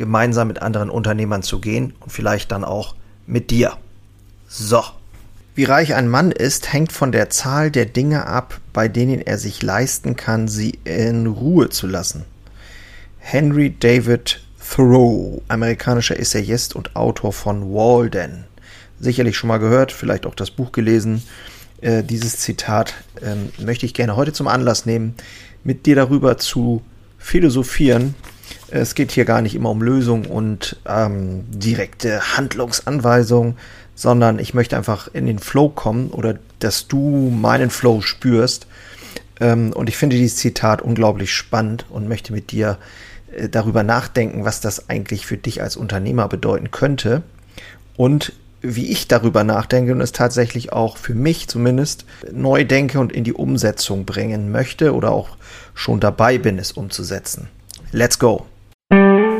gemeinsam mit anderen Unternehmern zu gehen und vielleicht dann auch mit dir. So. Wie reich ein Mann ist, hängt von der Zahl der Dinge ab, bei denen er sich leisten kann, sie in Ruhe zu lassen. Henry David Thoreau, amerikanischer Essayist und Autor von Walden. Sicherlich schon mal gehört, vielleicht auch das Buch gelesen. Äh, dieses Zitat äh, möchte ich gerne heute zum Anlass nehmen, mit dir darüber zu philosophieren. Es geht hier gar nicht immer um Lösung und ähm, direkte Handlungsanweisung, sondern ich möchte einfach in den Flow kommen oder dass du meinen Flow spürst. Ähm, und ich finde dieses Zitat unglaublich spannend und möchte mit dir äh, darüber nachdenken, was das eigentlich für dich als Unternehmer bedeuten könnte. Und wie ich darüber nachdenke und es tatsächlich auch für mich zumindest neu denke und in die Umsetzung bringen möchte oder auch schon dabei bin, es umzusetzen. Let's go!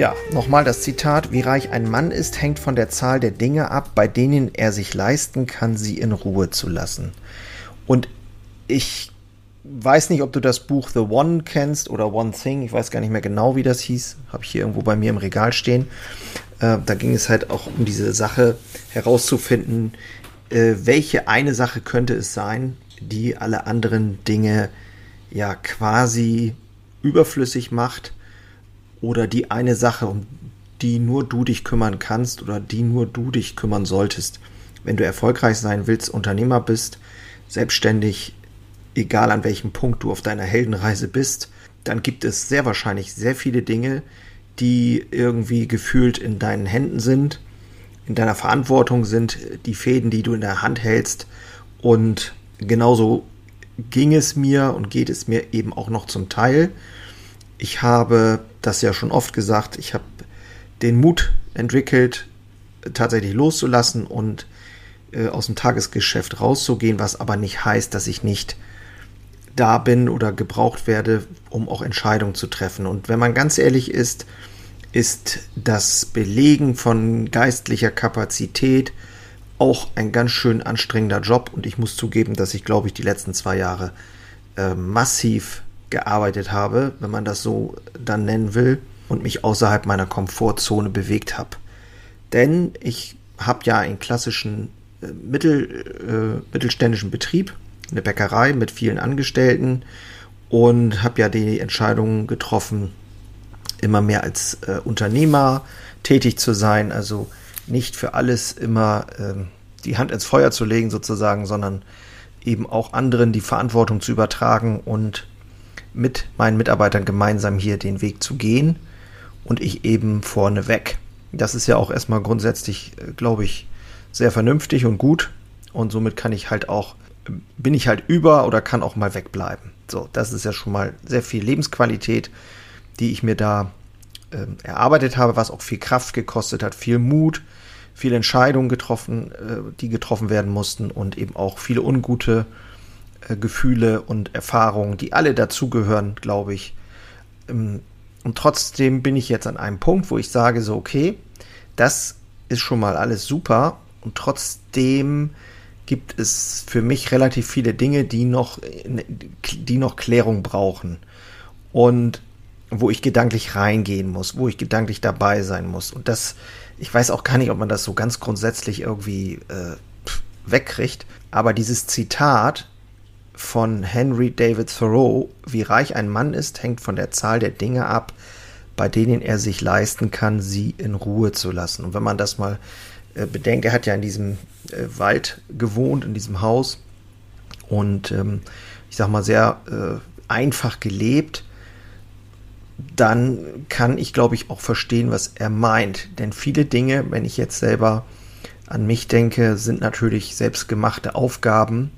Ja, nochmal das Zitat, wie reich ein Mann ist, hängt von der Zahl der Dinge ab, bei denen er sich leisten kann, sie in Ruhe zu lassen. Und ich weiß nicht, ob du das Buch The One kennst oder One Thing, ich weiß gar nicht mehr genau, wie das hieß, habe ich hier irgendwo bei mir im Regal stehen. Äh, da ging es halt auch um diese Sache herauszufinden, äh, welche eine Sache könnte es sein, die alle anderen Dinge ja quasi überflüssig macht oder die eine Sache, um die nur du dich kümmern kannst oder die nur du dich kümmern solltest. Wenn du erfolgreich sein willst, Unternehmer bist, selbstständig, egal an welchem Punkt du auf deiner Heldenreise bist, dann gibt es sehr wahrscheinlich sehr viele Dinge, die irgendwie gefühlt in deinen Händen sind, in deiner Verantwortung sind, die Fäden, die du in der Hand hältst. Und genauso ging es mir und geht es mir eben auch noch zum Teil. Ich habe das ja schon oft gesagt, ich habe den Mut entwickelt, tatsächlich loszulassen und äh, aus dem Tagesgeschäft rauszugehen, was aber nicht heißt, dass ich nicht da bin oder gebraucht werde, um auch Entscheidungen zu treffen. Und wenn man ganz ehrlich ist, ist das Belegen von geistlicher Kapazität auch ein ganz schön anstrengender Job. Und ich muss zugeben, dass ich, glaube ich, die letzten zwei Jahre äh, massiv gearbeitet habe, wenn man das so dann nennen will, und mich außerhalb meiner Komfortzone bewegt habe. Denn ich habe ja einen klassischen äh, mittel, äh, mittelständischen Betrieb, eine Bäckerei mit vielen Angestellten und habe ja die Entscheidung getroffen, immer mehr als äh, Unternehmer tätig zu sein, also nicht für alles immer äh, die Hand ins Feuer zu legen sozusagen, sondern eben auch anderen die Verantwortung zu übertragen und mit meinen Mitarbeitern gemeinsam hier den Weg zu gehen und ich eben vorne weg. Das ist ja auch erstmal grundsätzlich, äh, glaube ich, sehr vernünftig und gut und somit kann ich halt auch, bin ich halt über oder kann auch mal wegbleiben. So, das ist ja schon mal sehr viel Lebensqualität, die ich mir da äh, erarbeitet habe, was auch viel Kraft gekostet hat, viel Mut, viele Entscheidungen getroffen, äh, die getroffen werden mussten und eben auch viele ungute äh, Gefühle und Erfahrungen, die alle dazugehören, glaube ich. Ähm, und trotzdem bin ich jetzt an einem Punkt, wo ich sage so, okay, das ist schon mal alles super und trotzdem gibt es für mich relativ viele Dinge, die noch, die noch Klärung brauchen. Und wo ich gedanklich reingehen muss, wo ich gedanklich dabei sein muss. Und das, ich weiß auch gar nicht, ob man das so ganz grundsätzlich irgendwie äh, wegkriegt. Aber dieses Zitat von Henry David Thoreau. Wie reich ein Mann ist, hängt von der Zahl der Dinge ab, bei denen er sich leisten kann, sie in Ruhe zu lassen. Und wenn man das mal äh, bedenkt, er hat ja in diesem äh, Wald gewohnt, in diesem Haus und ähm, ich sag mal sehr äh, einfach gelebt, dann kann ich, glaube ich, auch verstehen, was er meint. Denn viele Dinge, wenn ich jetzt selber an mich denke, sind natürlich selbstgemachte Aufgaben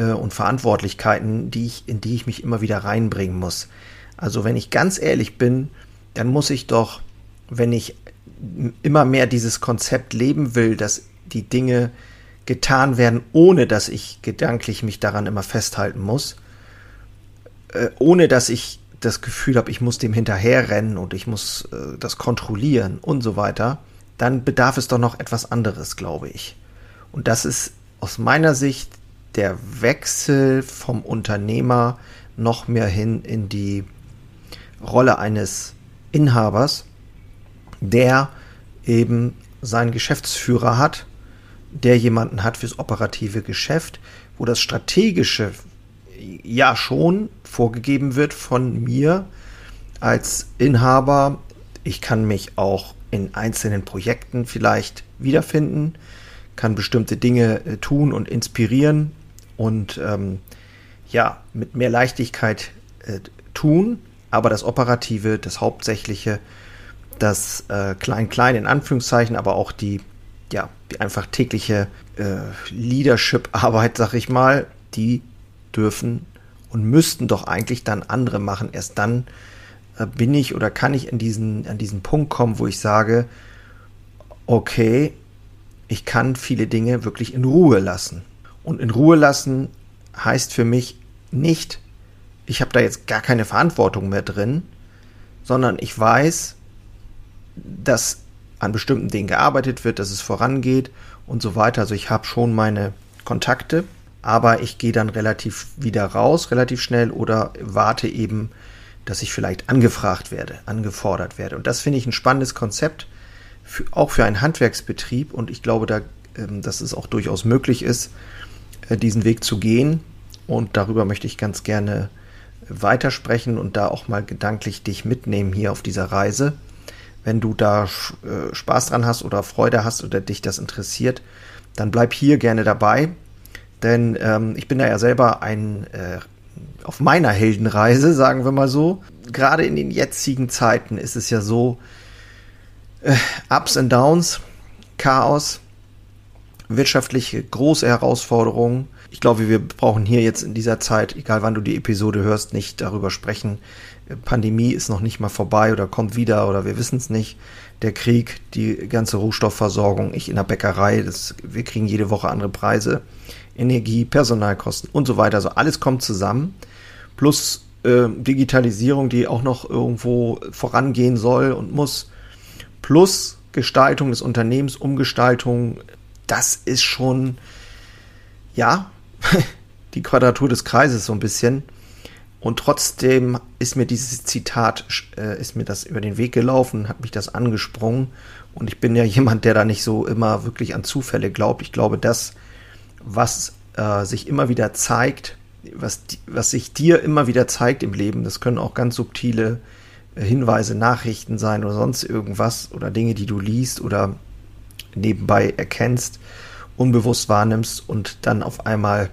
äh, und Verantwortlichkeiten, die ich, in die ich mich immer wieder reinbringen muss. Also wenn ich ganz ehrlich bin, dann muss ich doch, wenn ich immer mehr dieses Konzept leben will, dass die Dinge getan werden, ohne dass ich gedanklich mich daran immer festhalten muss, äh, ohne dass ich das Gefühl habe, ich muss dem hinterherrennen und ich muss äh, das kontrollieren und so weiter, dann bedarf es doch noch etwas anderes, glaube ich. Und das ist aus meiner Sicht der Wechsel vom Unternehmer noch mehr hin in die Rolle eines Inhabers, der eben seinen Geschäftsführer hat, der jemanden hat fürs operative Geschäft, wo das strategische ja schon vorgegeben wird von mir als Inhaber. Ich kann mich auch in einzelnen Projekten vielleicht wiederfinden, kann bestimmte Dinge äh, tun und inspirieren und ähm, ja, mit mehr Leichtigkeit äh, tun, aber das Operative, das Hauptsächliche, das äh, Klein-Klein in Anführungszeichen, aber auch die, ja, die einfach tägliche äh, Leadership-Arbeit, sag ich mal, die dürfen und müssten doch eigentlich dann andere machen. Erst dann äh, bin ich oder kann ich in diesen, an diesen Punkt kommen, wo ich sage, okay, ich kann viele Dinge wirklich in Ruhe lassen. Und in Ruhe lassen heißt für mich nicht, ich habe da jetzt gar keine Verantwortung mehr drin, sondern ich weiß, dass an bestimmten Dingen gearbeitet wird, dass es vorangeht und so weiter. Also ich habe schon meine Kontakte, aber ich gehe dann relativ wieder raus, relativ schnell oder warte eben, dass ich vielleicht angefragt werde, angefordert werde. Und das finde ich ein spannendes Konzept, für, auch für einen Handwerksbetrieb. Und ich glaube, da, dass es auch durchaus möglich ist, äh, diesen Weg zu gehen. Und darüber möchte ich ganz gerne weitersprechen und da auch mal gedanklich dich mitnehmen hier auf dieser Reise. Wenn du da äh, Spaß dran hast oder Freude hast oder dich das interessiert, dann bleib hier gerne dabei. Denn ähm, ich bin da ja selber ein äh, auf meiner Heldenreise, sagen wir mal so. Gerade in den jetzigen Zeiten ist es ja so, äh, Ups und Downs, Chaos, wirtschaftliche große Herausforderungen. Ich glaube, wir brauchen hier jetzt in dieser Zeit, egal wann du die Episode hörst, nicht darüber sprechen. Pandemie ist noch nicht mal vorbei oder kommt wieder oder wir wissen es nicht. Der Krieg, die ganze Rohstoffversorgung, ich in der Bäckerei, das, wir kriegen jede Woche andere Preise. Energie, Personalkosten und so weiter. Also alles kommt zusammen. Plus äh, Digitalisierung, die auch noch irgendwo vorangehen soll und muss. Plus Gestaltung des Unternehmens, Umgestaltung. Das ist schon, ja, die Quadratur des Kreises so ein bisschen. Und trotzdem ist mir dieses Zitat, äh, ist mir das über den Weg gelaufen, hat mich das angesprungen. Und ich bin ja jemand, der da nicht so immer wirklich an Zufälle glaubt. Ich glaube, das was äh, sich immer wieder zeigt, was, was sich dir immer wieder zeigt im Leben. Das können auch ganz subtile äh, Hinweise, Nachrichten sein oder sonst irgendwas oder Dinge, die du liest oder nebenbei erkennst, unbewusst wahrnimmst und dann auf einmal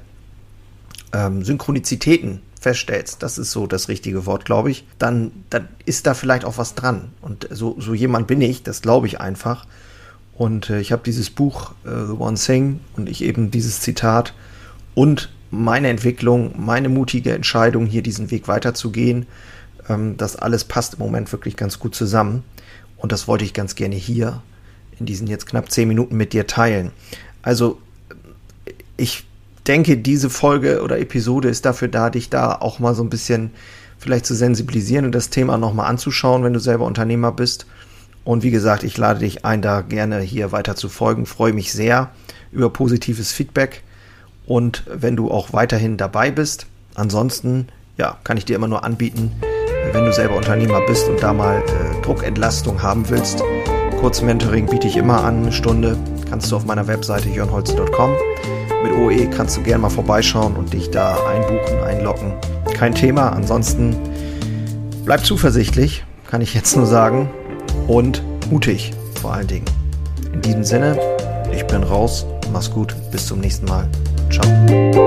ähm, Synchronizitäten feststellst, das ist so das richtige Wort, glaube ich, dann, dann ist da vielleicht auch was dran. Und so, so jemand bin ich, das glaube ich einfach. Und äh, ich habe dieses Buch äh, The One Thing und ich eben dieses Zitat und meine Entwicklung, meine mutige Entscheidung, hier diesen Weg weiterzugehen. Ähm, das alles passt im Moment wirklich ganz gut zusammen. Und das wollte ich ganz gerne hier in diesen jetzt knapp zehn Minuten mit dir teilen. Also ich denke, diese Folge oder Episode ist dafür da, dich da auch mal so ein bisschen vielleicht zu sensibilisieren und das Thema nochmal anzuschauen, wenn du selber Unternehmer bist und wie gesagt, ich lade dich ein, da gerne hier weiter zu folgen. Freue mich sehr über positives Feedback und wenn du auch weiterhin dabei bist. Ansonsten, ja, kann ich dir immer nur anbieten, wenn du selber Unternehmer bist und da mal äh, Druckentlastung haben willst. Kurzmentoring biete ich immer an, eine Stunde. Kannst du auf meiner Webseite jörnholz.com. mit OE kannst du gerne mal vorbeischauen und dich da einbuchen, einloggen. Kein Thema. Ansonsten bleib zuversichtlich, kann ich jetzt nur sagen. Und mutig vor allen Dingen. In diesem Sinne, ich bin raus. Mach's gut. Bis zum nächsten Mal. Ciao.